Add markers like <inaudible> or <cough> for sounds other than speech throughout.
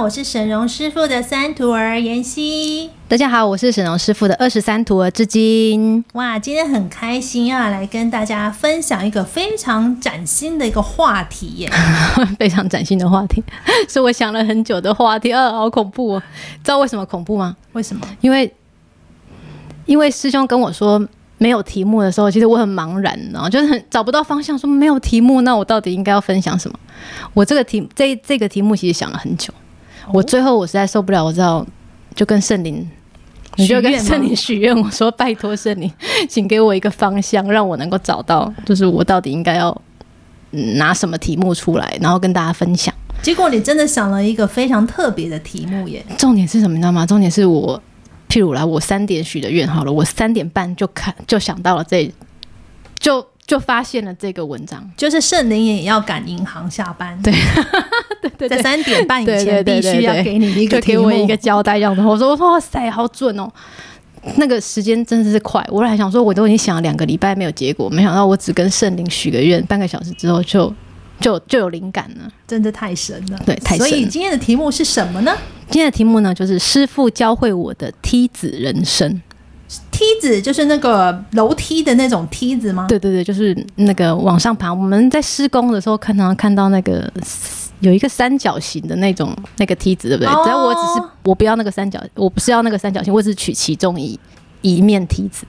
好，我是沈荣师傅的三徒儿妍希。大家好，我是沈荣师傅的二十三徒儿至今。哇，今天很开心啊来跟大家分享一个非常崭新的一个话题耶，<laughs> 非常崭新的话题，<laughs> 是我想了很久的话题。啊，好恐怖哦！知道为什么恐怖吗？为什么？因为因为师兄跟我说。没有题目的时候，其实我很茫然，哦就是很找不到方向。说没有题目，那我到底应该要分享什么？我这个题这这个题目其实想了很久。哦、我最后我实在受不了，我知道就跟圣灵，你就跟圣灵许愿，我说拜托圣灵，请给我一个方向，让我能够找到，就是我到底应该要拿什么题目出来，然后跟大家分享。结果你真的想了一个非常特别的题目耶！重点是什么？你知道吗？重点是我。譬如来，我三点许的愿好了，我三点半就看就想到了这，就就发现了这个文章，就是圣灵也要赶银行下班，对，<laughs> 对，对对，在三点半以前必须要给你一个给我一个交代，这样子。我说我说哇塞，好准哦，那个时间真的是快。我还想说，我都已经想了两个礼拜没有结果，没想到我只跟圣灵许个愿，半个小时之后就。就就有灵感了，真的太神了。对，太神了。所以今天的题目是什么呢？今天的题目呢，就是师傅教会我的梯子人生。梯子就是那个楼梯的那种梯子吗？对对对，就是那个往上爬。我们在施工的时候，看到看到那个有一个三角形的那种那个梯子，对不对？只要我只是我不要那个三角，我不是要那个三角形，我只是取其中一一面梯子。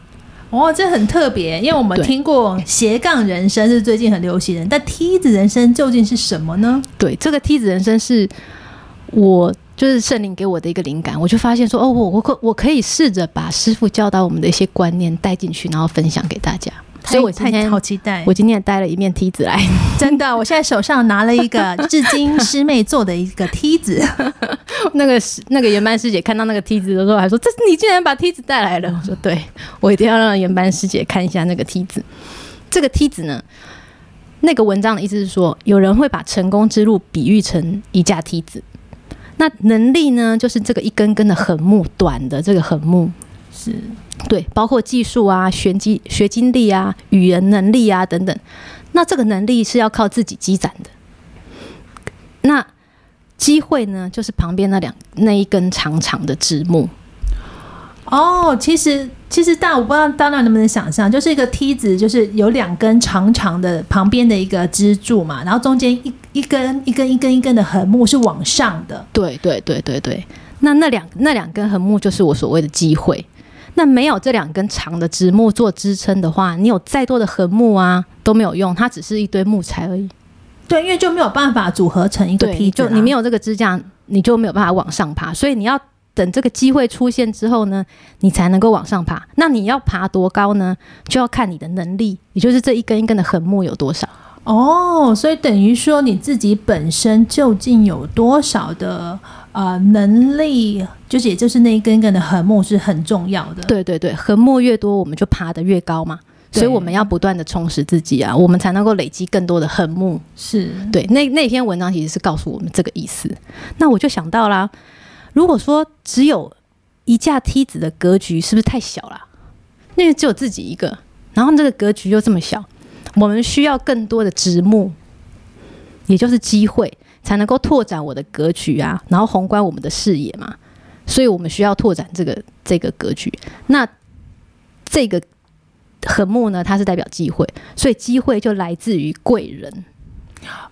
哦，这很特别，因为我们听过斜杠人生是最近很流行的，但梯子人生究竟是什么呢？对，这个梯子人生是我就是圣灵给我的一个灵感，我就发现说，哦，我我可我可以试着把师傅教导我们的一些观念带进去，然后分享给大家。所以我今天好期待，我今天也带了一面梯子来，真的，我现在手上拿了一个至今师妹做的一个梯子。<laughs> 那个师那个原班师姐看到那个梯子的时候，还说：“这是你竟然把梯子带来了。”我说：“对，我一定要让原班师姐看一下那个梯子。这个梯子呢，那个文章的意思是说，有人会把成功之路比喻成一架梯子，那能力呢，就是这个一根根的横木，短的这个横木是。”对，包括技术啊、学经学经历啊、语言能力啊等等，那这个能力是要靠自己积攒的。那机会呢，就是旁边那两那一根长长的枝木。哦，其实其实大我不知道大家能不能想象，就是一个梯子，就是有两根长长的旁边的一个支柱嘛，然后中间一一根一根一根一根的横木是往上的。对对对对对，那那两那两根横木就是我所谓的机会。那没有这两根长的枝木做支撑的话，你有再多的横木啊都没有用，它只是一堆木材而已。对，因为就没有办法组合成一个梯子，就你没有这个支架，你就没有办法往上爬。所以你要等这个机会出现之后呢，你才能够往上爬。那你要爬多高呢？就要看你的能力，也就是这一根一根的横木有多少。哦，所以等于说你自己本身究竟有多少的呃能力，就是也就是那一根一根的横木是很重要的。对对对，横木越多，我们就爬得越高嘛。所以我们要不断的充实自己啊，我们才能够累积更多的横木。是对，那那篇文章其实是告诉我们这个意思。那我就想到啦，如果说只有一架梯子的格局，是不是太小了？因为只有自己一个，然后这个格局又这么小。我们需要更多的直木，也就是机会，才能够拓展我的格局啊，然后宏观我们的视野嘛。所以我们需要拓展这个这个格局。那这个横木呢，它是代表机会，所以机会就来自于贵人。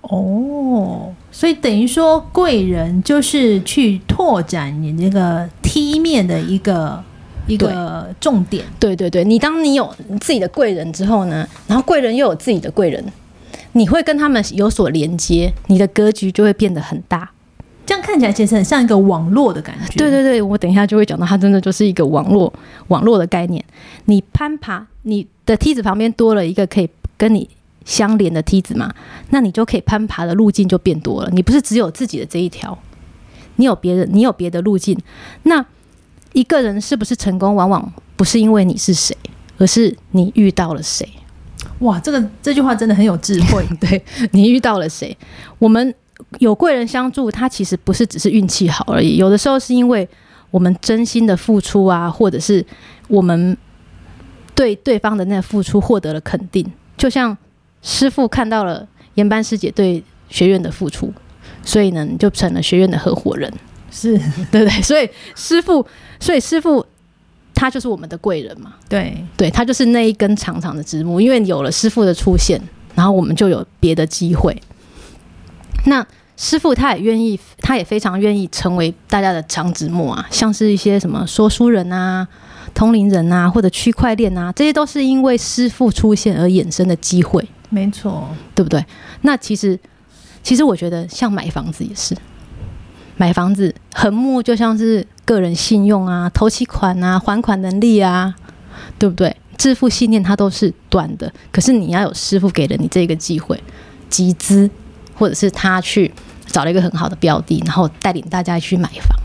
哦，所以等于说贵人就是去拓展你那个梯面的一个。一个重点，对对对，你当你有自己的贵人之后呢，然后贵人又有自己的贵人，你会跟他们有所连接，你的格局就会变得很大。这样看起来其实很像一个网络的感觉。对对对，我等一下就会讲到，它真的就是一个网络网络的概念。你攀爬，你的梯子旁边多了一个可以跟你相连的梯子嘛，那你就可以攀爬的路径就变多了。你不是只有自己的这一条，你有别的，你有别的路径，那。一个人是不是成功，往往不是因为你是谁，而是你遇到了谁。哇，这个这句话真的很有智慧。<laughs> 对，你遇到了谁？我们有贵人相助，他其实不是只是运气好而已，有的时候是因为我们真心的付出啊，或者是我们对对方的那个付出获得了肯定。就像师傅看到了研班师姐对学院的付出，所以呢，你就成了学院的合伙人，是 <laughs> 对不对？所以师傅，所以师父。他就是我们的贵人嘛，对对，他就是那一根长长的枝木，因为有了师傅的出现，然后我们就有别的机会。那师傅他也愿意，他也非常愿意成为大家的长枝木啊，像是一些什么说书人啊、通灵人啊，或者区块链啊，这些都是因为师傅出现而衍生的机会。没错，对不对？那其实，其实我觉得像买房子也是，买房子横木就像是。个人信用啊，投期款啊，还款能力啊，对不对？致富信念它都是短的，可是你要有师傅给了你这个机会，集资，或者是他去找了一个很好的标的，然后带领大家去买房。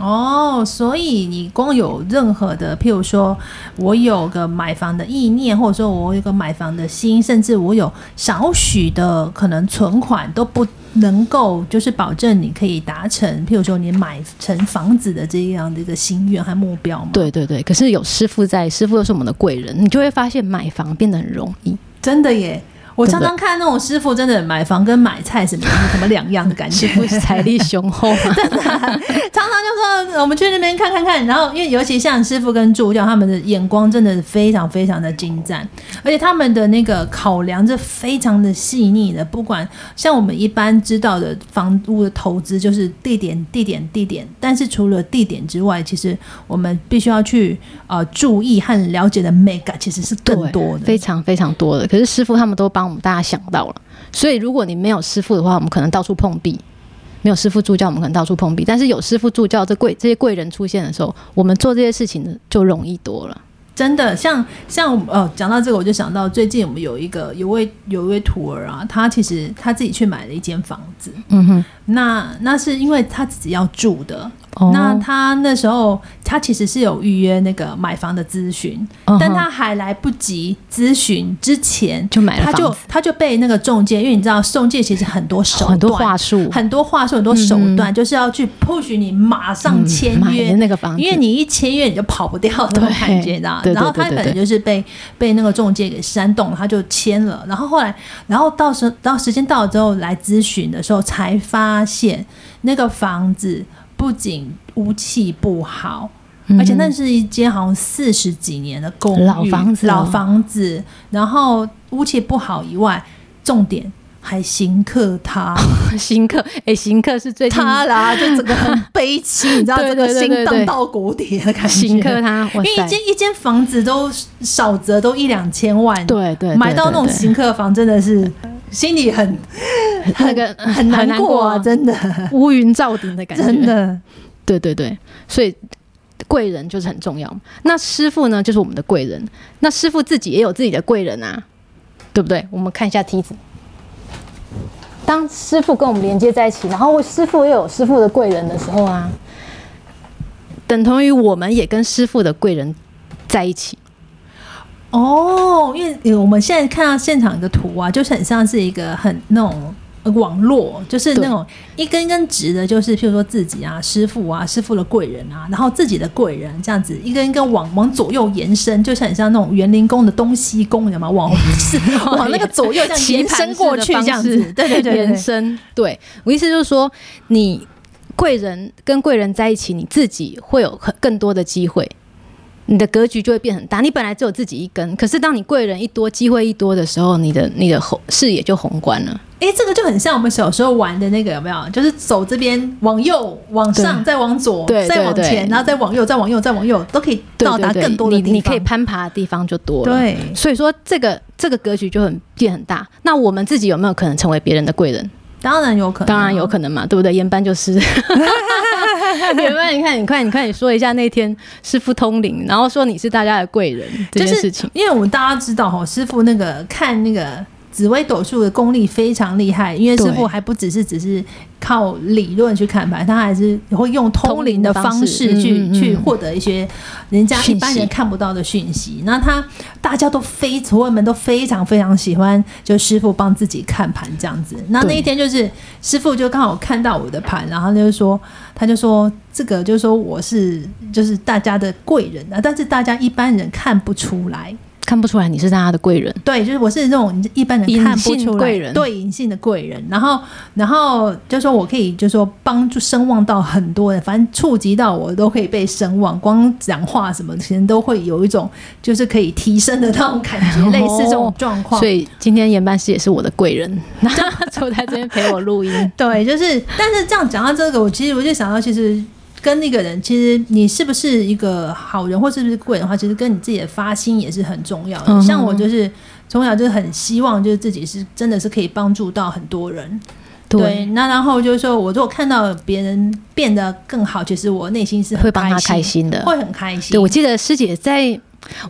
哦，所以你光有任何的，譬如说我有个买房的意念，或者说我有个买房的心，甚至我有少许的可能存款，都不能够就是保证你可以达成，譬如说你买成房子的这样的一个心愿和目标吗？对对对，可是有师傅在，师傅又是我们的贵人，你就会发现买房变得很容易，真的耶。我常常看那种师傅，真的买房跟买菜什么什么两样的感觉，<laughs> 财力雄厚，<laughs> 真的。常常就说我们去那边看看看，然后因为尤其像师傅跟助教，他们的眼光真的非常非常的精湛，而且他们的那个考量是非常的细腻的。不管像我们一般知道的房屋的投资，就是地点、地点、地点，但是除了地点之外，其实我们必须要去呃注意和了解的 mega 其实是更多的，非常非常多的。可是师傅他们都帮。我们大家想到了，所以如果你没有师傅的话，我们可能到处碰壁；没有师傅助教，我们可能到处碰壁。但是有师傅助教，这贵这些贵人出现的时候，我们做这些事情就容易多了。真的，像像哦，讲到这个，我就想到最近我们有一个有位有一位徒儿啊，他其实他自己去买了一间房子，嗯哼，那那是因为他自己要住的。Oh. 那他那时候，他其实是有预约那个买房的咨询，uh. 但他还来不及咨询之前就买了房子，他就他就被那个中介，因为你知道中介其实很多手段、很多话术、很多话术、很多手段，就是要去 push 你马上签约、嗯、那个房子，因为你一签约你就跑不掉那种感觉，知道？然后他可能就是被被那个中介给煽动，他就签了。然后后来，然后到时到时间到了之后来咨询的时候，才发现那个房子。不仅屋气不好，嗯，而且那是一间好像四十几年的公寓，老房子，老房子。然后屋气不好以外，重点还行客他，<laughs> 行客哎，刑客是最他啦，就整个很悲戚，<laughs> 你知道这个心荡到谷底的感觉。刑客他，因为一间一间房子都少则都一两千万，对对，对，买到那种行客房真的是。心里很 <laughs> 那个很，难过啊，真的乌云罩顶的感觉，真的，对对对，所以贵人就是很重要。那师傅呢，就是我们的贵人。那师傅自己也有自己的贵人啊，对不对？我们看一下梯子，当师傅跟我们连接在一起，然后师傅又有师傅的贵人的时候啊，等同于我们也跟师傅的贵人在一起。哦，因为我们现在看到现场的图啊，就是很像是一个很那种网络，就是那种一根一根直的，就是譬如说自己啊、师傅啊、师傅的贵人啊，然后自己的贵人这样子一根一根往往左右延伸，就是很像那种园林宫的东西宫，你知道吗？往是 <laughs> <laughs> 往那个左右这样延伸过去，这样子，对对对，延伸。对，我意思就是说，你贵人跟贵人在一起，你自己会有很更多的机会。你的格局就会变很大。你本来只有自己一根，可是当你贵人一多，机会一多的时候，你的你的宏视野就宏观了。哎、欸，这个就很像我们小时候玩的那个，有没有？就是走这边往右、往上，再往左，对，再往前，然后再往右、再往右、再往右，都可以到达更多的地方。你你可以攀爬的地方就多了。对，所以说这个这个格局就很变很大。那我们自己有没有可能成为别人的贵人？当然有可能，当然有可能嘛，对不对？研班就是。<laughs> 研班，你看，你看，你看，你说一下那天师傅通灵，然后说你是大家的贵人这件事情，就是、因为我们大家知道哈，师傅那个看那个紫微斗数的功力非常厉害，因为师傅还不只是只是靠理论去看牌，他还是会用通灵的方式去嗯嗯嗯去获得一些人家一般人看不到的讯息。那他大家都非所有人都非常非常喜欢，就师傅帮自己看盘这样子。那那一天就是师傅就刚好看到我的盘，然后就说，他就说这个就是说我是就是大家的贵人啊，但是大家一般人看不出来。看不出来你是大家的贵人，对，就是我是那种一般人看不出来贵人，对，隐性的贵人。然后，然后就说我可以，就说帮助声望到很多人，反正触及到我都可以被声望，光讲话什么，其实都会有一种就是可以提升的那种感觉，哦、类似这种状况。所以今天研班师也是我的贵人，<laughs> 坐在这边陪我录音。<laughs> 对，就是，但是这样讲到这个，我其实我就想到，其实。跟那个人，其实你是不是一个好人，或是不是贵人的话，其实跟你自己的发心也是很重要的。嗯、像我就是从小就很希望，就是自己是真的是可以帮助到很多人。对，对，那然后就是说我如果看到别人变得更好，其实我内心是会帮他开心的，会很开心。对，我记得师姐在。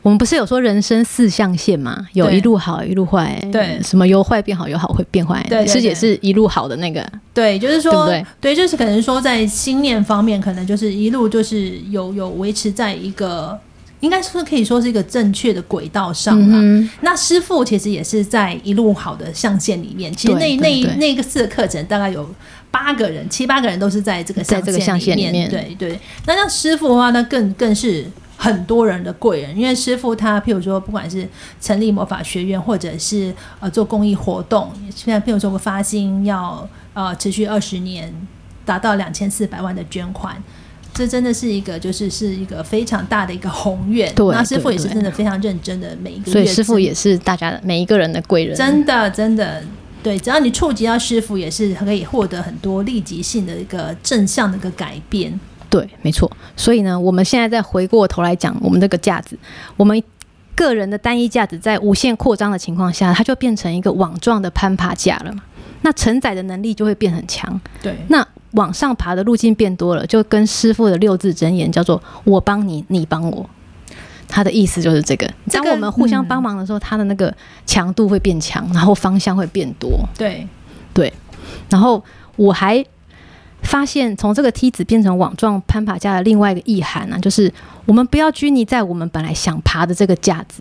我们不是有说人生四象限吗？有一路好，一路坏。对，什么由坏变好，由好会变坏。对，师姐是一路好的那个。对，就是说，对，就是可能说在心念方面，可能就是一路就是有有维持在一个，应该说可以说是一个正确的轨道上了。嗯、那师傅其实也是在一路好的象限里面。其实那那那个四个课程大概有八个人，七八个人都是在这个在这个象限里面。对对。那像师傅的话，那更更是。很多人的贵人，因为师傅他，譬如说，不管是成立魔法学院，或者是呃做公益活动，现在譬如说我发心要呃持续二十年，达到两千四百万的捐款，这真的是一个就是是一个非常大的一个宏愿。对，那师傅也是真的非常认真的每一个月，所以师傅也是大家的每一个人的贵人。真的真的，对，只要你触及到师傅，也是可以获得很多立即性的一个正向的一个改变。对，没错。所以呢，我们现在再回过头来讲，我们这个架子，我们个人的单一架子在无限扩张的情况下，它就变成一个网状的攀爬架了嘛。那承载的能力就会变很强。对，那往上爬的路径变多了，就跟师傅的六字真言叫做“我帮你，你帮我”，他的意思就是这个。当我们互相帮忙的时候，它的那个强度会变强，然后方向会变多。对，对。然后我还。发现从这个梯子变成网状攀爬架的另外一个意涵呢、啊，就是我们不要拘泥在我们本来想爬的这个架子。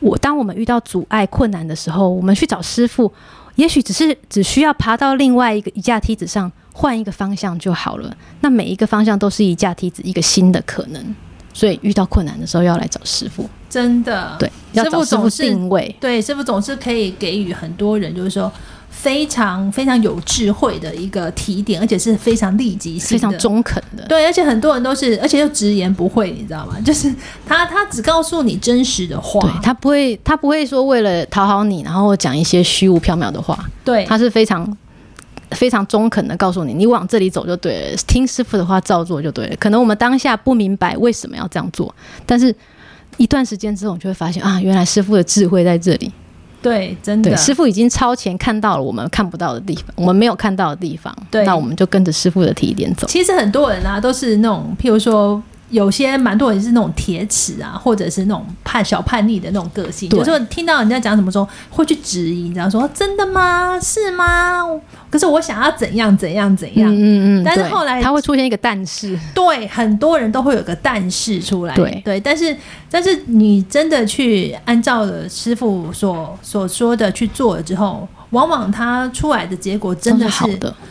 我当我们遇到阻碍困难的时候，我们去找师傅，也许只是只需要爬到另外一个一架梯子上，换一个方向就好了。那每一个方向都是一架梯子，一个新的可能。所以遇到困难的时候要来找师傅，真的对，要找师傅定位。对，师傅总是可以给予很多人，就是说。非常非常有智慧的一个提点，而且是非常立即性、非常中肯的。对，而且很多人都是，而且又直言不讳，你知道吗？<laughs> 就是他他只告诉你真实的话，对，他不会他不会说为了讨好你，然后讲一些虚无缥缈的话。对，他是非常非常中肯的告诉你，你往这里走就对了，听师傅的话照做就对了。可能我们当下不明白为什么要这样做，但是一段时间之后，你就会发现啊，原来师傅的智慧在这里。对，真的，师傅已经超前看到了我们看不到的地方，我们没有看到的地方。对，那我们就跟着师傅的提点走。其实很多人啊，都是那种，譬如说。有些蛮多人是那种铁齿啊，或者是那种叛小叛逆的那种个性，有时候听到人家讲什么时候会去质疑，你知道说真的吗？是吗？可是我想要怎样怎样怎样，嗯嗯，但是后来他会出现一个但是，对，很多人都会有个但是出来，对对，但是但是你真的去按照了师傅所所说的去做了之后。往往他出来的结果真的是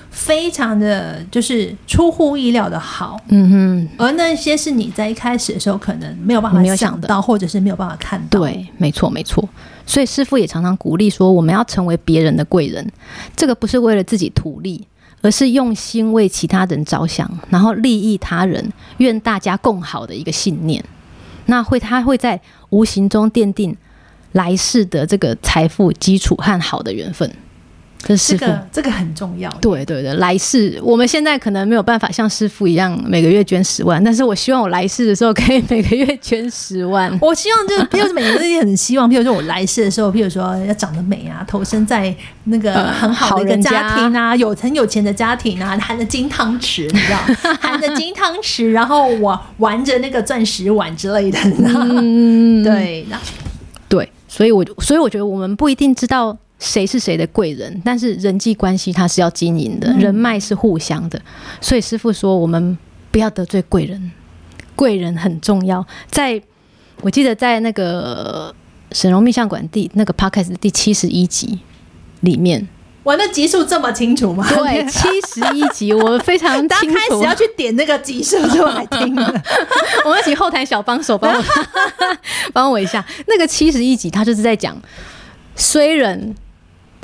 非常的，就是出乎意料的好。嗯哼，而那些是你在一开始的时候可能没有办法想到，或者是没有办法看到。对，没错，没错。所以师傅也常常鼓励说，我们要成为别人的贵人。这个不是为了自己图利，而是用心为其他人着想，然后利益他人，愿大家共好的一个信念。那会，他会在无形中奠定。来世的这个财富基础和好的缘分，这师父、这个、这个很重要。对对对，来世我们现在可能没有办法像师父一样每个月捐十万，但是我希望我来世的时候可以每个月捐十万。我希望就是，譬如每个人也很希望，譬如说我来世的时候，譬如说要长得美啊，投身在那个很好的一个家庭啊，有很有钱的家庭啊，含着金汤匙，你知道，含着金汤匙，然后我玩着那个钻石碗之类的，嗯，对，对。所以我，就所以我觉得我们不一定知道谁是谁的贵人，但是人际关系它是要经营的，嗯、人脉是互相的。所以师傅说，我们不要得罪贵人，贵人很重要。在我记得在那个沈荣命相馆第那个 podcast 第七十一集里面。我的集数这么清楚吗？对，七十一集，我非常清楚。开始要去点那个集数就来听了。<laughs> 我们请后台小帮手帮我 <laughs> 帮我一下。那个七十一集，他就是在讲衰人。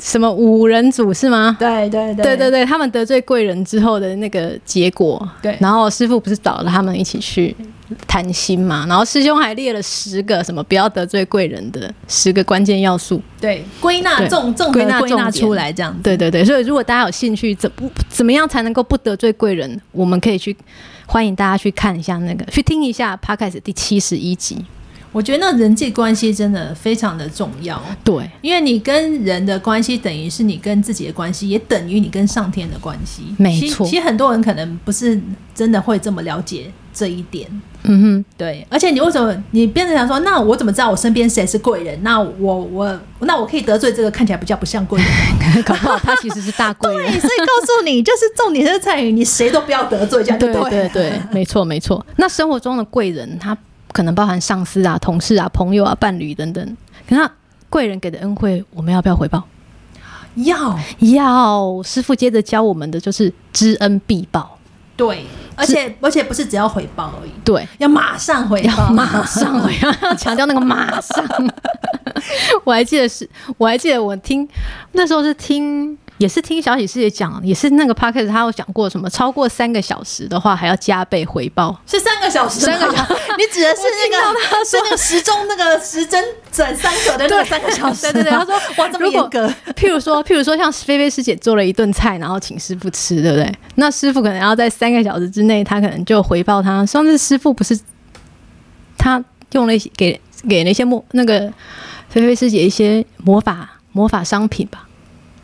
什么五人组是吗？对对对对对对，他们得罪贵人之后的那个结果。对，然后师傅不是找了他们一起去谈心嘛？然后师兄还列了十个什么不要得罪贵人的十个关键要素。对，归纳重重归纳归纳出来这样。对对对，所以如果大家有兴趣，怎不怎么样才能够不得罪贵人？我们可以去欢迎大家去看一下那个，去听一下 Podcast 第七十一集。我觉得那人际关系真的非常的重要，对，因为你跟人的关系等于是你跟自己的关系，也等于你跟上天的关系。没错，其实很多人可能不是真的会这么了解这一点。嗯哼，对。而且你为什么你变成想说，那我怎么知道我身边谁是贵人？那我我那我可以得罪这个看起来比较不像贵人，<laughs> 搞不好他其实是大贵人。<laughs> 对，所以告诉你，就是重点是在于你谁都不要得罪，这样对对对对，没错没错。那生活中的贵人他。可能包含上司啊、同事啊、朋友啊、伴侣等等。可那贵人给的恩惠，我们要不要回报？要要。师傅接着教我们的就是知恩必报。对，而且而且不是只要回报而已。对，要马上回报，马上回报，要 <laughs> 强调那个马上。<laughs> 我还记得是，我还记得我听那时候是听。也是听小喜师姐讲，也是那个 podcast 他有讲过什么，超过三个小时的话还要加倍回报，是三个小时，三个小时，<laughs> 你指的是那个他说那个时钟那个时针转三格的那个三个小时，<laughs> 对对对，他说 <laughs> 哇这么严格，譬如说譬如说像菲菲师姐做了一顿菜，然后请师傅吃，对不对？那师傅可能要在三个小时之内，他可能就回报他。上次师傅不是他用了一些给给那些魔那个菲菲师姐一些魔法魔法商品吧。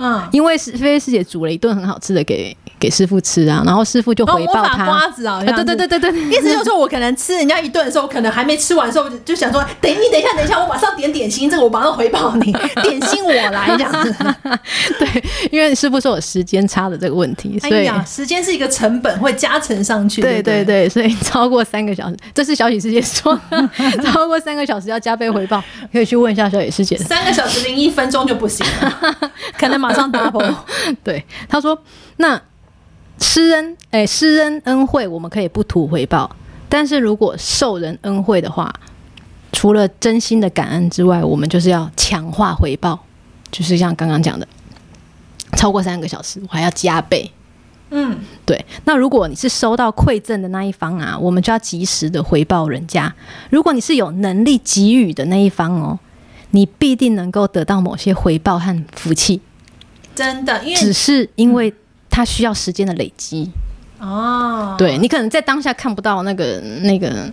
嗯，因为是菲菲师姐煮了一顿很好吃的给给师傅吃啊，然后师傅就回报他瓜子啊，对对对对对，意思就是说我可能吃人家一顿的时候，可能还没吃完的时候，就想说，<laughs> 等你等一下，等一下，我马上点点心，这个我马上回报你，<laughs> 点心我来这样子。<laughs> 对，因为师傅说有时间差的这个问题，所以、哎、时间是一个成本，会加成上去。对对对，所以超过三个小时，这是小喜师姐说，超过三个小时要加倍回报，可以去问一下小喜师姐。三个小时零一分钟就不行了，可能马上 double。对，他说那。施恩，哎，施恩恩惠，我们可以不图回报。但是如果受人恩惠的话，除了真心的感恩之外，我们就是要强化回报，就是像刚刚讲的，超过三个小时，我还要加倍。嗯，对。那如果你是收到馈赠的那一方啊，我们就要及时的回报人家。如果你是有能力给予的那一方哦，你必定能够得到某些回报和福气。真的，因为只是因为。它需要时间的累积。哦，对，你可能在当下看不到那个那个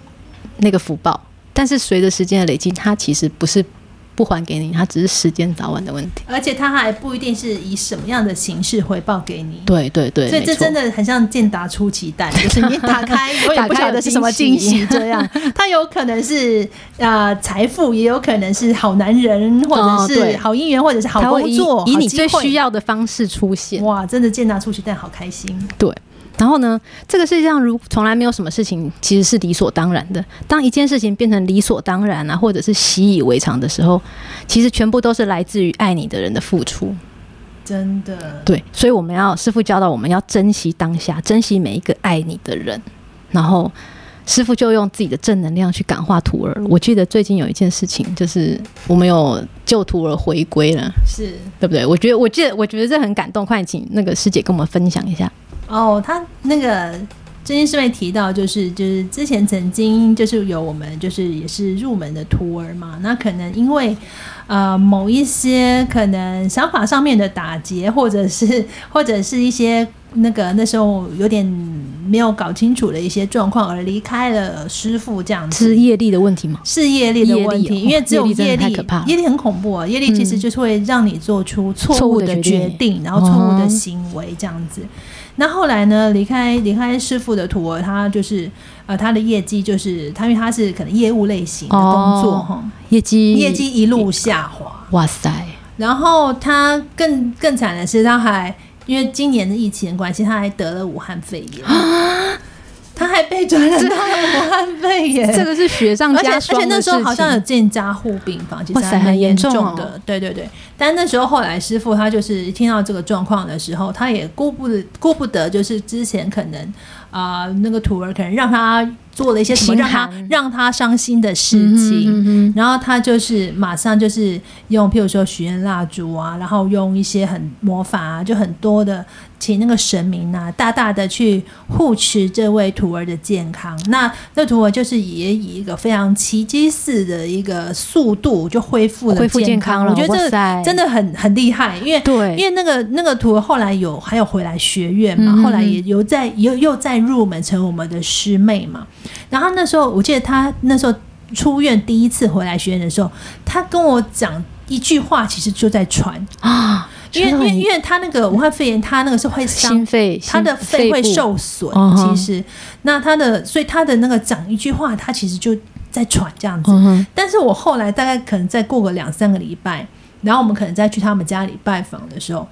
那个福报，但是随着时间的累积，它其实不是不还给你，它只是时间早晚的问题。而且它还不一定是以什么样的形式回报给你。对对对，所以这真的很像健达出奇蛋，<laughs> 就是你打开 <laughs> 我也不晓得是什么惊喜。这样，<laughs> 它有可能是呃财富，也有可能是好男人，或者是好姻缘，或者是好工作，以，以你最需要的方式出现。哇，真的健达出奇蛋，好开心。对。然后呢，这个世界上如从来没有什么事情其实是理所当然的。当一件事情变成理所当然啊，或者是习以为常的时候，其实全部都是来自于爱你的人的付出。真的，对，所以我们要师傅教导我们要珍惜当下，珍惜每一个爱你的人。然后师傅就用自己的正能量去感化徒儿。我记得最近有一件事情，就是我们有救徒儿回归了，是对不对？我觉得，我记得，我觉得这很感动。快请那个师姐跟我们分享一下。哦，他那个最近是没提到，就是就是之前曾经就是有我们就是也是入门的徒儿嘛，那可能因为呃某一些可能想法上面的打结，或者是 <laughs> 或者是一些那个那时候有点没有搞清楚的一些状况而离开了师傅这样子，是业力的问题吗？是业力的问题，因为只有业力，业力太可怕，业力很恐怖啊，业力其实就是会让你做出错误的决定，然后错误的行为这样子。那后来呢？离开离开师傅的徒儿，他就是呃，他的业绩就是他，因为他是可能业务类型的工作哈，业绩业绩一路下滑。哇塞！然后他更更惨的是，他还因为今年的疫情的关系，他还得了武汉肺炎。<gasps> 他还被传染到了 <laughs> 武汉肺炎，这个是雪上加霜。而且那时候好像有建加护病房，其实还很严重的。对对对，但那时候后来师傅他就是听到这个状况的时候，他也顾不得顾不得，就是之前可能啊、呃、那个徒儿可能让他。做了一些什么让他让他伤心的事情，嗯嗯、然后他就是马上就是用，譬如说许愿蜡烛啊，然后用一些很魔法啊，就很多的请那个神明啊，大大的去护持这位徒儿的健康。那那徒儿就是也以一个非常奇迹似的一个速度就恢复了健康了。我觉得这真的很很厉害，因为对，因为那个那个徒儿后来有还有回来学院嘛，嗯、后来也有在又又再入门成我们的师妹嘛。然后那时候，我记得他那时候出院第一次回来学院的时候，他跟我讲一句话，其实就在传啊，因为因为因为他那个武汉肺炎，他那个是会心肺，他的肺会受损。其实，那他的所以他的那个讲一句话，他其实就在喘这样子。但是我后来大概可能再过个两三个礼拜，然后我们可能再去他们家里拜访的时候。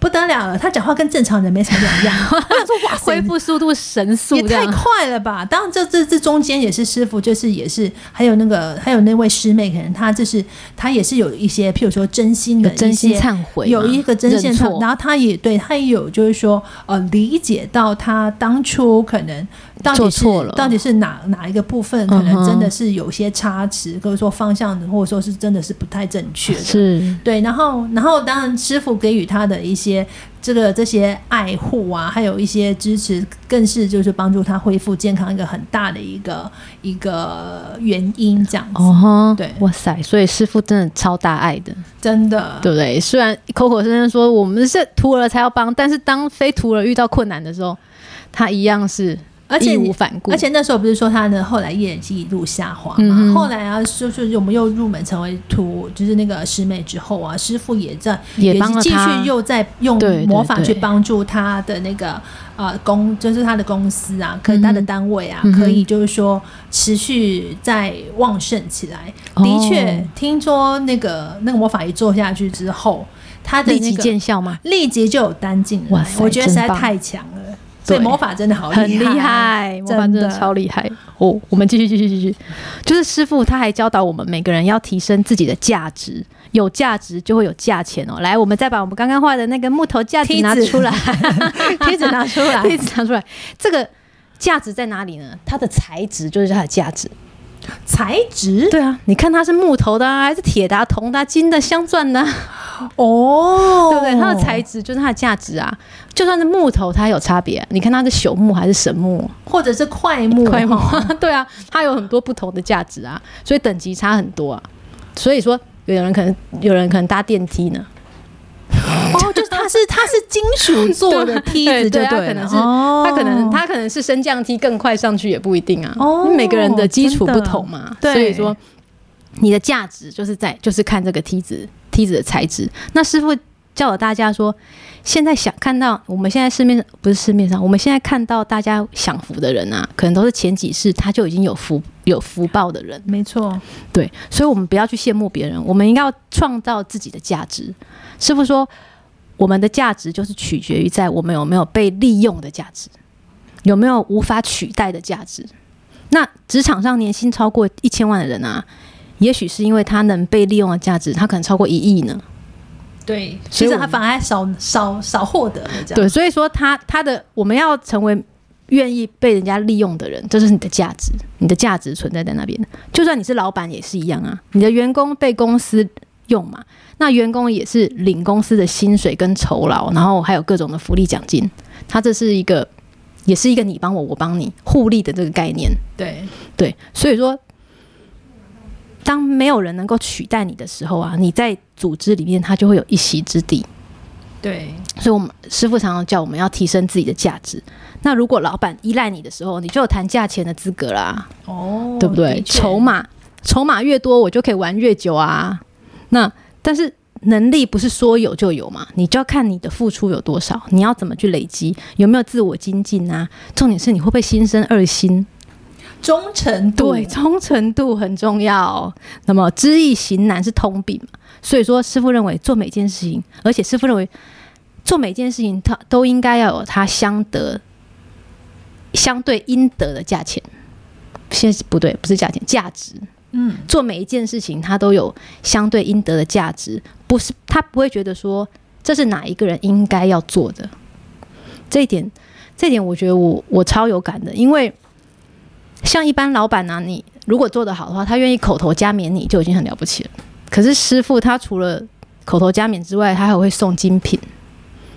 不得了了，他讲话跟正常人没什么两样。我想说，哇，恢复速度神速，也太快了吧！当然，这这这中间也是师傅，就是也是还有那个还有那位师妹，可能他就是他也是有一些，譬如说真心的真心忏悔，有一个真心忏，然后他也对他也有就是说呃理解到他当初可能到底是错了，到底是哪哪一个部分可能真的是有些差池，或者说方向，或者说是真的是不太正确的，是对。然后然后当然师傅给予他的一些。些这个这些爱护啊，还有一些支持，更是就是帮助他恢复健康一个很大的一个一个原因，这样子。哦，对，哇塞，所以师傅真的超大爱的，真的，对不对？虽然口口声声说我们是徒儿才要帮，但是当非徒儿遇到困难的时候，他一样是。而且义无反顾，而且那时候不是说他的，后来业绩一路下滑嘛。嗯、后来啊，就是我们又入门成为徒，就是那个师妹之后啊，师傅也在也继续又在用魔法去帮助他的那个呃公，就是他的公司啊，可以他的单位啊，嗯、可以就是说持续在旺盛起来。嗯、的确，听说那个那个魔法一做下去之后，他的、那个、立即见效吗？立即就有单进来，我觉得实在太强了。对，魔法真的好厉害，很厉害，魔法真的超厉害哦！我们继续继续继续，就是师傅他还教导我们每个人要提升自己的价值，有价值就会有价钱哦。来，我们再把我们刚刚画的那个木头架 <laughs> 子拿出来，<laughs> 梯子拿出来，<laughs> 梯子拿出来。这个价值在哪里呢？它的材质就是它的价值。材质？对啊，你看它是木头的啊，还是铁的啊、铜的啊、金的、镶钻的？哦，对不对？它的材质就是它的价值啊。就算是木头，它有差别啊。你看它是朽木还是神木，或者是块木？块木，<laughs> 对啊，它有很多不同的价值啊，所以等级差很多啊。所以说，有人可能有人可能搭电梯呢。哦，就是它是金属做的 <laughs> 梯子，对，可能是它可能它可能是升降梯更快上去也不一定啊。哦，每个人的基础不同嘛，所以说你的价值就是在就是看这个梯子梯子的材质。那师傅教导大家说。现在想看到，我们现在市面上不是市面上，我们现在看到大家享福的人啊，可能都是前几世他就已经有福有福报的人。没错，对，所以我们不要去羡慕别人，我们应该要创造自己的价值。师傅说，我们的价值就是取决于在我们有没有被利用的价值，有没有无法取代的价值。那职场上年薪超过一千万的人啊，也许是因为他能被利用的价值，他可能超过一亿呢。对，其实他反而还少少少获得的这样。对，所以说他他的我们要成为愿意被人家利用的人，这是你的价值，你的价值存在在那边。就算你是老板也是一样啊，你的员工被公司用嘛，那员工也是领公司的薪水跟酬劳，然后还有各种的福利奖金。他这是一个，也是一个你帮我，我帮你互利的这个概念。对对，所以说。当没有人能够取代你的时候啊，你在组织里面，他就会有一席之地。对，所以，我们师傅常常叫我们要提升自己的价值。那如果老板依赖你的时候，你就有谈价钱的资格啦。哦，对不对？筹码，筹码越多，我就可以玩越久啊。那但是能力不是说有就有嘛，你就要看你的付出有多少，你要怎么去累积，有没有自我精进啊？重点是你会不会心生二心？忠诚度，对，忠诚度很重要。那么知易行难是通病嘛？所以说，师傅认为做每件事情，而且师傅认为做每件事情，他都应该要有他相得、相对应得的价钱。现在不对，不是价钱，价值。嗯，做每一件事情，他都有相对应得的价值，不是他不会觉得说这是哪一个人应该要做的。这一点，这一点，我觉得我我超有感的，因为像一般老板呢、啊，你如果做得好的话，他愿意口头加冕你就已经很了不起了。可是师傅他除了口头加冕之外，他还会送精品，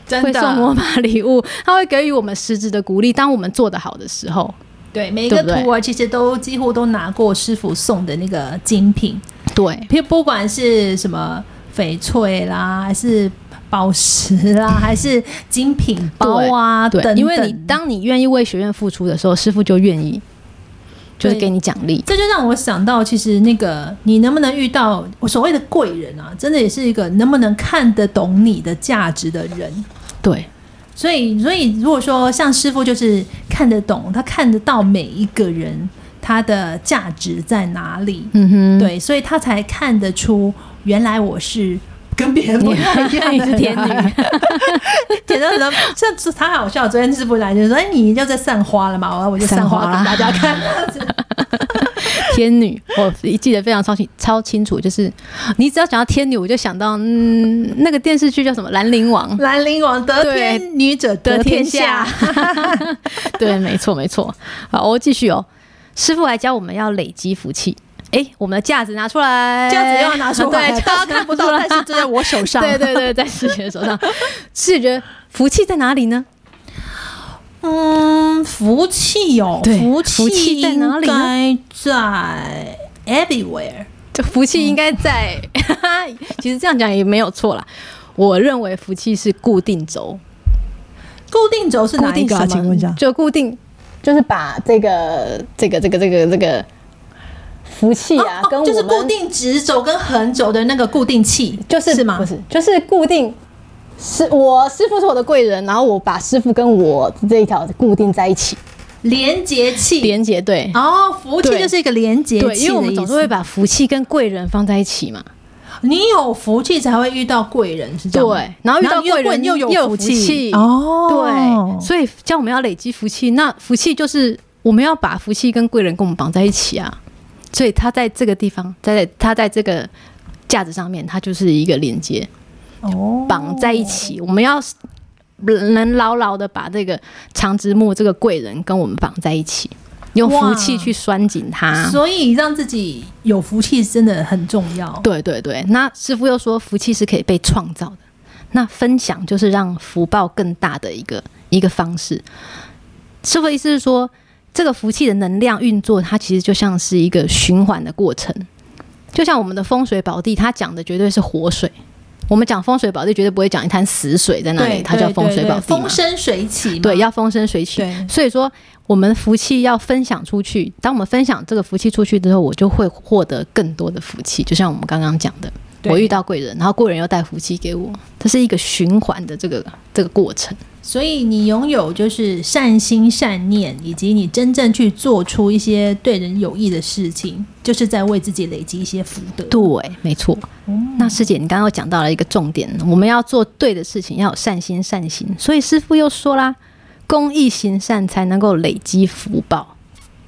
真的会送魔法礼物，他会给予我们实质的鼓励。当我们做得好的时候。对，每一个徒儿其实都几乎都拿过师傅送的那个精品。对，不不管是什么翡翠啦，还是宝石啦，<laughs> 还是精品包啊等等。因为你当你愿意为学院付出的时候，师傅就愿意，就是给你奖励。这就让我想到，其实那个你能不能遇到我所谓的贵人啊，真的也是一个能不能看得懂你的价值的人。对。所以，所以如果说像师傅就是看得懂，他看得到每一个人他的价值在哪里，嗯哼，对，所以他才看得出原来我是跟别人不太一样的天女。天哪，这这他好笑！昨天师傅来就说：“哎，你就在散花了嘛？”我我就散花给大家看。天女，<laughs> 我记得非常超清超清楚，就是你只要讲到天女，我就想到嗯，那个电视剧叫什么《兰陵王》，<laughs> 兰陵王得天女者得天下。<laughs> 对，没错没错。好，我继续哦。师傅还教我们要累积福气。哎，我们的架子拿出来，架子要拿出来，对，大家看不到，但是就在我手上。对对对，在师姐手上。师姐觉得福气在哪里呢？嗯，福气有，福气在哪里呢？在 everywhere，这福气应该在。嗯、<laughs> 其实这样讲也没有错啦。我认为福气是固定轴，固定轴是哪一个？请问一下，就固定，就是把这个、这个、这个、这个、这个福气啊，跟就是固定直轴跟横轴的那个固定器，就是是吗？不是，就是固定。是我师傅是我的贵人，然后我把师傅跟我这一条固定在一起，连接器，连接对。哦，福气就是一个连接器，对，因为我们总是会把福气跟贵人放在一起嘛。你有福气才会遇到贵人，是这样对，然后遇到贵人又有福气。哦，对，所以叫我们要累积福气，那福气就是我们要把福气跟贵人跟我们绑在一起啊，所以他在这个地方，在他在这个架子上面，它就是一个连接。哦，绑在一起，我们要能牢牢的把这个长直木这个贵人跟我们绑在一起，用福气去拴紧它，所以让自己有福气真的很重要。对对对，那师傅又说福气是可以被创造的，那分享就是让福报更大的一个一个方式。师傅意思是说，这个福气的能量运作，它其实就像是一个循环的过程，就像我们的风水宝地，它讲的绝对是活水。我们讲风水宝地，绝对不会讲一滩死水在那里，它叫风水宝地，风生水起。对，要风生水起。所以说，我们福气要分享出去。当我们分享这个福气出去之后，我就会获得更多的福气。就像我们刚刚讲的，我遇到贵人，然后贵人又带福气给我，这是一个循环的这个这个过程。所以你拥有就是善心善念，以及你真正去做出一些对人有益的事情，就是在为自己累积一些福德。对，没错。嗯、那师姐，你刚刚又讲到了一个重点，我们要做对的事情，要有善心善行。所以师傅又说啦，公益行善才能够累积福报。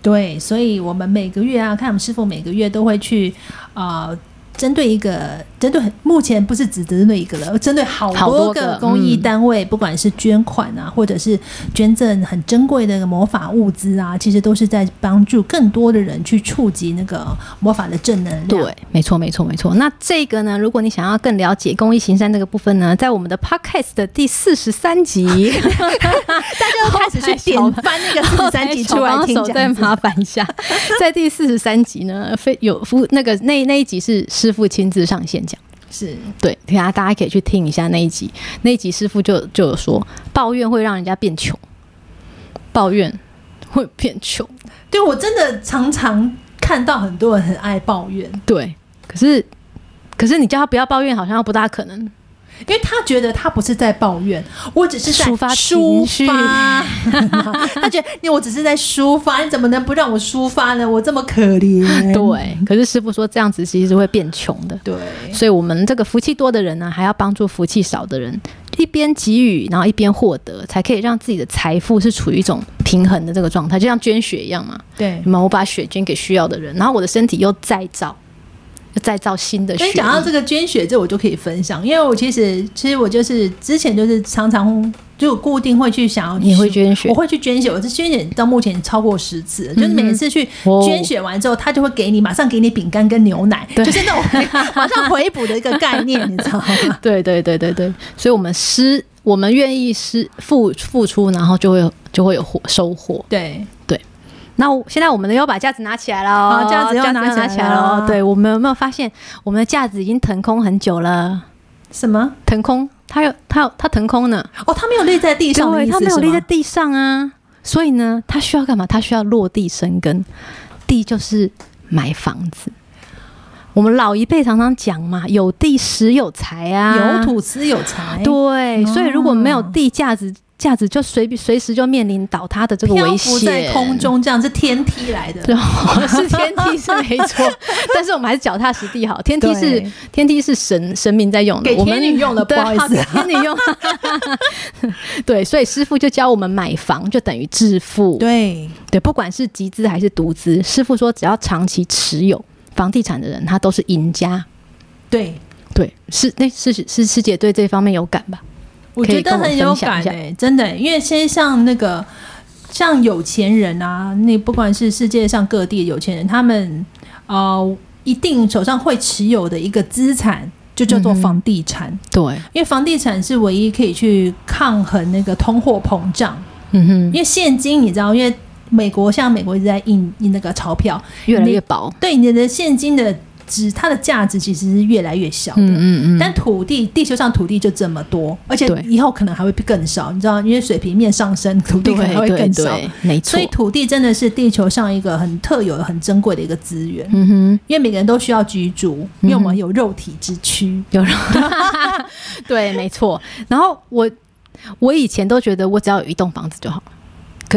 对，所以我们每个月啊，看我们师傅每个月都会去啊。呃针对一个，针对目前不是只针对一个了，针对好多个公益单位，嗯、不管是捐款啊，或者是捐赠很珍贵的魔法物资啊，其实都是在帮助更多的人去触及那个魔法的正能量。对，没错，没错，没错。那这个呢，如果你想要更了解公益行善这个部分呢，在我们的 Podcast 的第四十三集，<laughs> 大家都开始去点翻那个四十三集出来听，再麻烦一下，<laughs> 在第四十三集呢，非有夫那个那那一集是。师傅亲自上线讲，是。对，大家大家可以去听一下那一集，那一集师傅就就有说，抱怨会让人家变穷，抱怨。会变穷。对，我真的常常看到很多人很爱抱怨，对，可是可是你叫他不要抱怨，好像不大可能。因为他觉得他不是在抱怨，我只是在抒发抒发。<laughs> 他觉得你我只是在抒发，你怎么能不让我抒发呢？我这么可怜。对，可是师傅说这样子其实是会变穷的。对，所以我们这个福气多的人呢，还要帮助福气少的人，一边给予，然后一边获得，才可以让自己的财富是处于一种平衡的这个状态，就像捐血一样嘛。对，那么我把血捐给需要的人，然后我的身体又再造。再造新的血。跟你讲到这个捐血，这我就可以分享，因为我其实其实我就是之前就是常常就固定会去想要你会捐血，我会去捐血，我是捐血到目前超过十次，嗯、就是每次去捐血完之后，他就会给你马上给你饼干跟牛奶，就是那种 <laughs> 马上回补的一个概念，你知道吗？<laughs> 对对对对对，所以我们施，我们愿意施付付出，然后就会有就会有获收获。对。那现在我们要把架子拿起来了，哦，架子要拿起来了。对，我们有没有发现，我们的架子已经腾空很久了？什么腾空？它有它有它腾空呢？哦，它没有立在地上，对，它没有立在地上啊。所以呢，它需要干嘛？它需要落地生根。地就是买房子。我们老一辈常常讲嘛，有地时有财啊，有土始有财。对，所以如果没有地，架子。架子就随随时就面临倒塌的这个危险，在空中，这样是天梯来的，对，是天梯是没错，<laughs> 但是我们还是脚踏实地好。天梯是天梯是神神明在用的，给天女用的，不好意思，天女用。对，所以师傅就教我们买房就等于致富，对对，不管是集资还是独资，师傅说只要长期持有房地产的人，他都是赢家。对对，是那是是师姐对这方面有感吧？我觉得很有感诶、欸，真的、欸，因为现在像那个像有钱人啊，那不管是世界上各地的有钱人，他们呃一定手上会持有的一个资产，就叫做房地产。嗯、对，因为房地产是唯一可以去抗衡那个通货膨胀。嗯哼，因为现金你知道，因为美国像美国一直在印印那个钞票，越来越薄。对你的现金的。值它的价值其实是越来越小的，嗯嗯嗯。但土地，地球上土地就这么多，而且以后可能还会更少，你知道，因为水平面上升，土地可能会更少，没错。所以土地真的是地球上一个很特有的、很珍贵的一个资源。嗯哼，因为每个人都需要居住，因为我们有肉体之躯，<laughs> 有肉。<laughs> <laughs> 对，没错。然后我我以前都觉得我只要有一栋房子就好。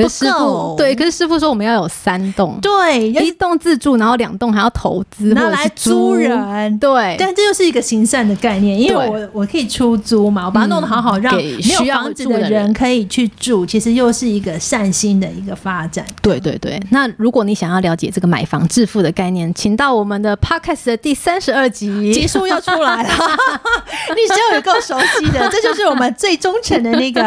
可是师傅对，可是师傅说我们要有三栋，对，一栋自住，然后两栋还要投资，拿来租人，对。但这就是一个行善的概念，因为我我可以出租嘛，我把它弄得好好，让没有房子的人可以去住，其实又是一个善心的一个发展。对对对。那如果你想要了解这个买房致富的概念，请到我们的 Podcast 的第三十二集，结束要出来了，<laughs> 你只要有够熟悉的，这就是我们最忠诚的那个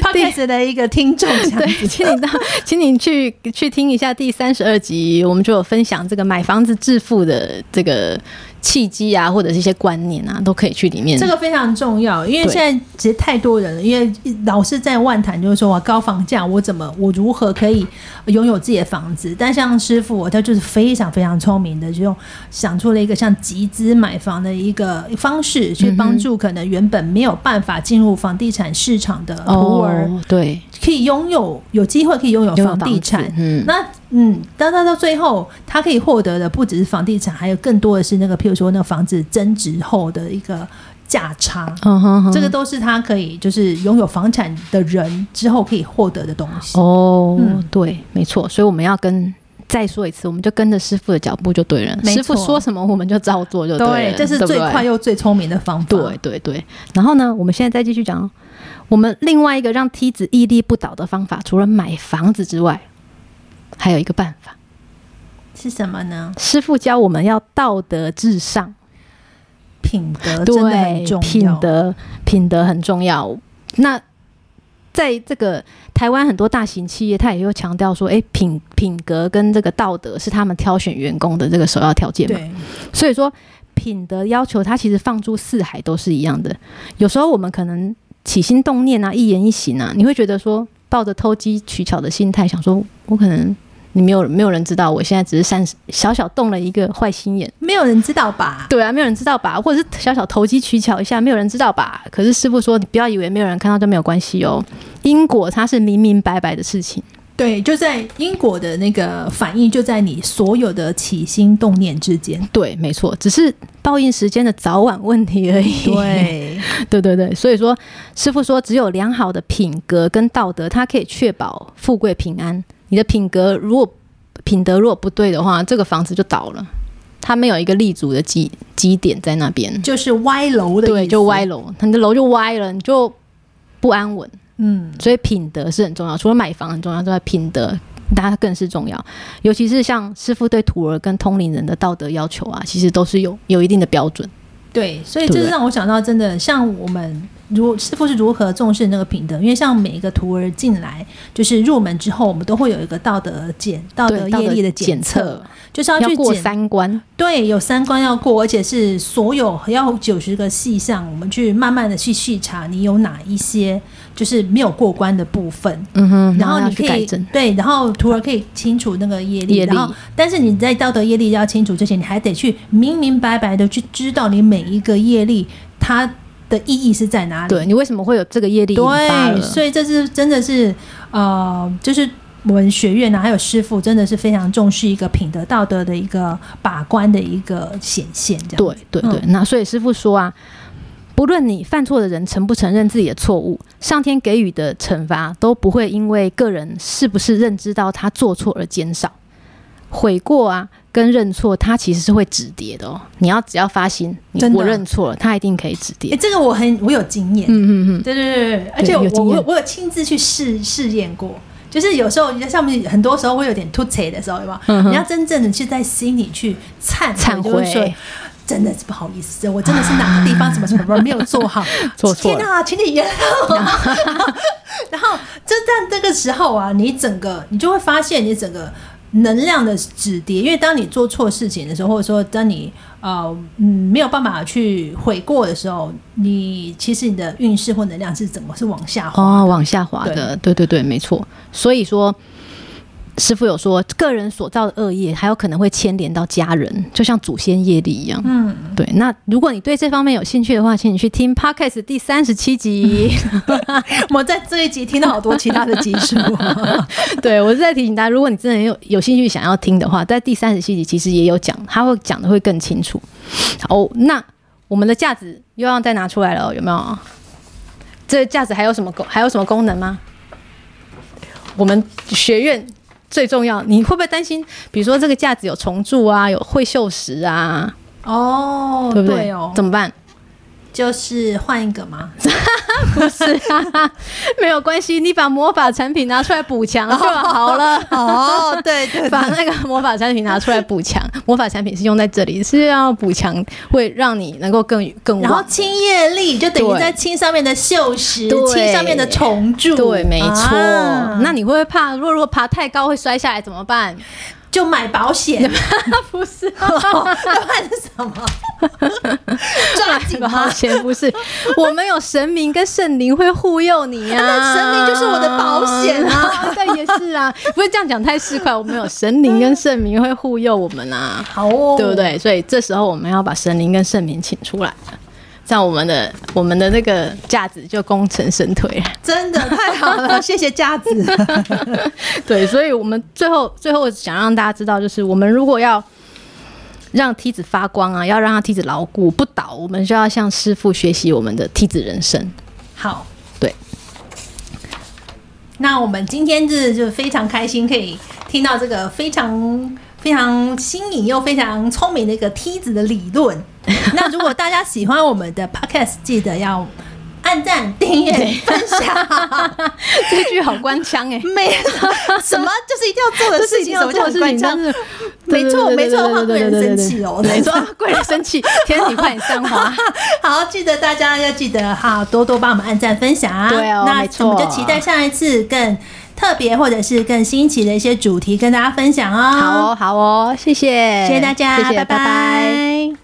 Podcast 的一个听众，对。请你到，<laughs> 请你去去听一下第三十二集，我们就有分享这个买房子致富的这个。契机啊，或者是一些观念啊，都可以去里面。这个非常重要，因为现在其实太多人了，因为老是在万谈，就是说哇，高房价，我怎么，我如何可以拥有自己的房子？但像师傅，他就是非常非常聪明的，就用想出了一个像集资买房的一个方式，去帮助可能原本没有办法进入房地产市场的徒儿，哦，对，可以拥有有机会可以拥有房地产。嗯，那。嗯，当他到最后，他可以获得的不只是房地产，还有更多的是那个，譬如说那个房子增值后的一个价差。嗯哼，这个都是他可以就是拥有房产的人之后可以获得的东西。哦，嗯、对，没错。所以我们要跟再说一次，我们就跟着师傅的脚步就对了。师傅说什么，我们就照做就对了。对，这是最快又最聪明的方法。对对对。然后呢，我们现在再继续讲，我们另外一个让梯子屹立不倒的方法，除了买房子之外。还有一个办法是什么呢？师傅教我们要道德至上，品德真的很重要。品德品德很重要。那在这个台湾很多大型企业，他也会强调说：“哎，品品格跟这个道德是他们挑选员工的这个首要条件嘛。”对，所以说品德要求，它其实放诸四海都是一样的。有时候我们可能起心动念啊，一言一行啊，你会觉得说，抱着偷机取巧的心态，想说我可能。你没有没有人知道，我现在只是善小小动了一个坏心眼，没有人知道吧？对啊，没有人知道吧？或者是小小投机取巧一下，没有人知道吧？可是师傅说，你不要以为没有人看到就没有关系哦，因果它是明明白白的事情。对，就在因果的那个反应，就在你所有的起心动念之间。对，没错，只是报应时间的早晚问题而已。对，<laughs> 对对对，所以说师傅说，只有良好的品格跟道德，它可以确保富贵平安。你的品格如果品德如果不对的话，这个房子就倒了，它没有一个立足的基基点在那边，就是歪楼的。对，就歪楼，你的楼就歪了，你就不安稳。嗯，所以品德是很重要，除了买房很重要之外，品德大家更是重要。尤其是像师傅对徒儿跟通灵人的道德要求啊，其实都是有有一定的标准。对，所以这是让我想到，真的像我们如师傅是如何重视那个品德，因为像每一个徒儿进来，就是入门之后，我们都会有一个道德检、道德业力的检测，就是要去要过三关。对，有三关要过，而且是所有要九十个细项，我们去慢慢的去细查，你有哪一些就是没有过关的部分。嗯哼，然后你可以对，然后徒儿可以清除那个业力，然后但是你在道德业力要清除之前，你还得去明明白白的去知道你每一个业力它的意义是在哪里？对，你为什么会有这个业力？对，所以这是真的是呃，就是我们学院呢，还有师傅真的是非常重视一个品德道德的一个把关的一个显现。这样对对对，嗯、那所以师傅说啊，不论你犯错的人承不承认自己的错误，上天给予的惩罚都不会因为个人是不是认知到他做错而减少。悔过啊，跟认错，它其实是会止跌的哦。你要只要发心，我认错了，它一定可以止跌。哎，这个我很我有经验，嗯嗯嗯，对对对，而且我我我有亲自去试试验过，就是有时候像面很多时候会有点突兀的时候，有没有？你要真正的去在心里去忏忏悔，真的是不好意思，我真的是哪个地方什么什么没有做好，<laughs> 做错了，天哪，请你原谅我。<laughs> 然后就在这个时候啊，你整个你就会发现你整个。能量的止跌，因为当你做错事情的时候，或者说当你呃嗯没有办法去悔过的时候，你其实你的运势或能量是怎么是往下滑，往下滑的，对对对，没错。所以说。师傅有说，个人所造的恶业还有可能会牵连到家人，就像祖先业力一样。嗯，对。那如果你对这方面有兴趣的话，请你去听 Podcast 第三十七集。<laughs> 我在这一集听到好多其他的集数。<laughs> 对，我是在提醒大家，如果你真的有有兴趣想要听的话，在第三十七集其实也有讲，他会讲的会更清楚。哦，那我们的架子又要再拿出来了，有没有？这架子还有什么功？还有什么功能吗？我们学院。最重要，你会不会担心？比如说这个架子有虫蛀啊，有会锈蚀啊？哦，对不对？对哦，怎么办？就是换一个吗？<laughs> 不是啊，<laughs> 没有关系，你把魔法产品拿出来补强就好了。哦，对对，把那个魔法产品拿出来补强。魔法产品是用在这里，是要补强，会让你能够更更。然后清叶力就等于在清上面的锈蚀，清上面的虫蛀。对，没错。那你会不会怕？如果如果爬太高会摔下来怎么办？就买保险，<laughs> 不是？那换是什么？<laughs> 抓紧保险不是？我们有神明跟圣灵会护佑你啊，神明就是我的保险啊。<laughs> 对，也是啊，不是这样讲太市侩。我们有神灵跟圣明会护佑我们啊，好哦，对不对？所以这时候我们要把神灵跟圣明请出来。这样我们的我们的那个架子就功成身退了，真的太好了，<laughs> 谢谢架子。<laughs> 对，所以我们最后最后想让大家知道，就是我们如果要让梯子发光啊，要让它梯子牢固不倒，我们就要向师傅学习我们的梯子人生。好，对。那我们今天是就非常开心，可以听到这个非常。非常新颖又非常聪明的一个梯子的理论。<laughs> 那如果大家喜欢我们的 podcast，记得要按赞、订阅、分享。<laughs> 这句好官腔哎，没什么，就是一定要做的事情。什么叫官腔？<laughs> 没错，没错的话，贵人生气哦。没错，贵人生气，天女快点上花。好，记得大家要记得哈，多多帮我们按赞、分享啊。对哦，那我们就期待下一次更。特别或者是更新奇的一些主题跟大家分享哦。好哦，好哦，谢谢，谢谢大家，谢谢，拜拜。拜拜。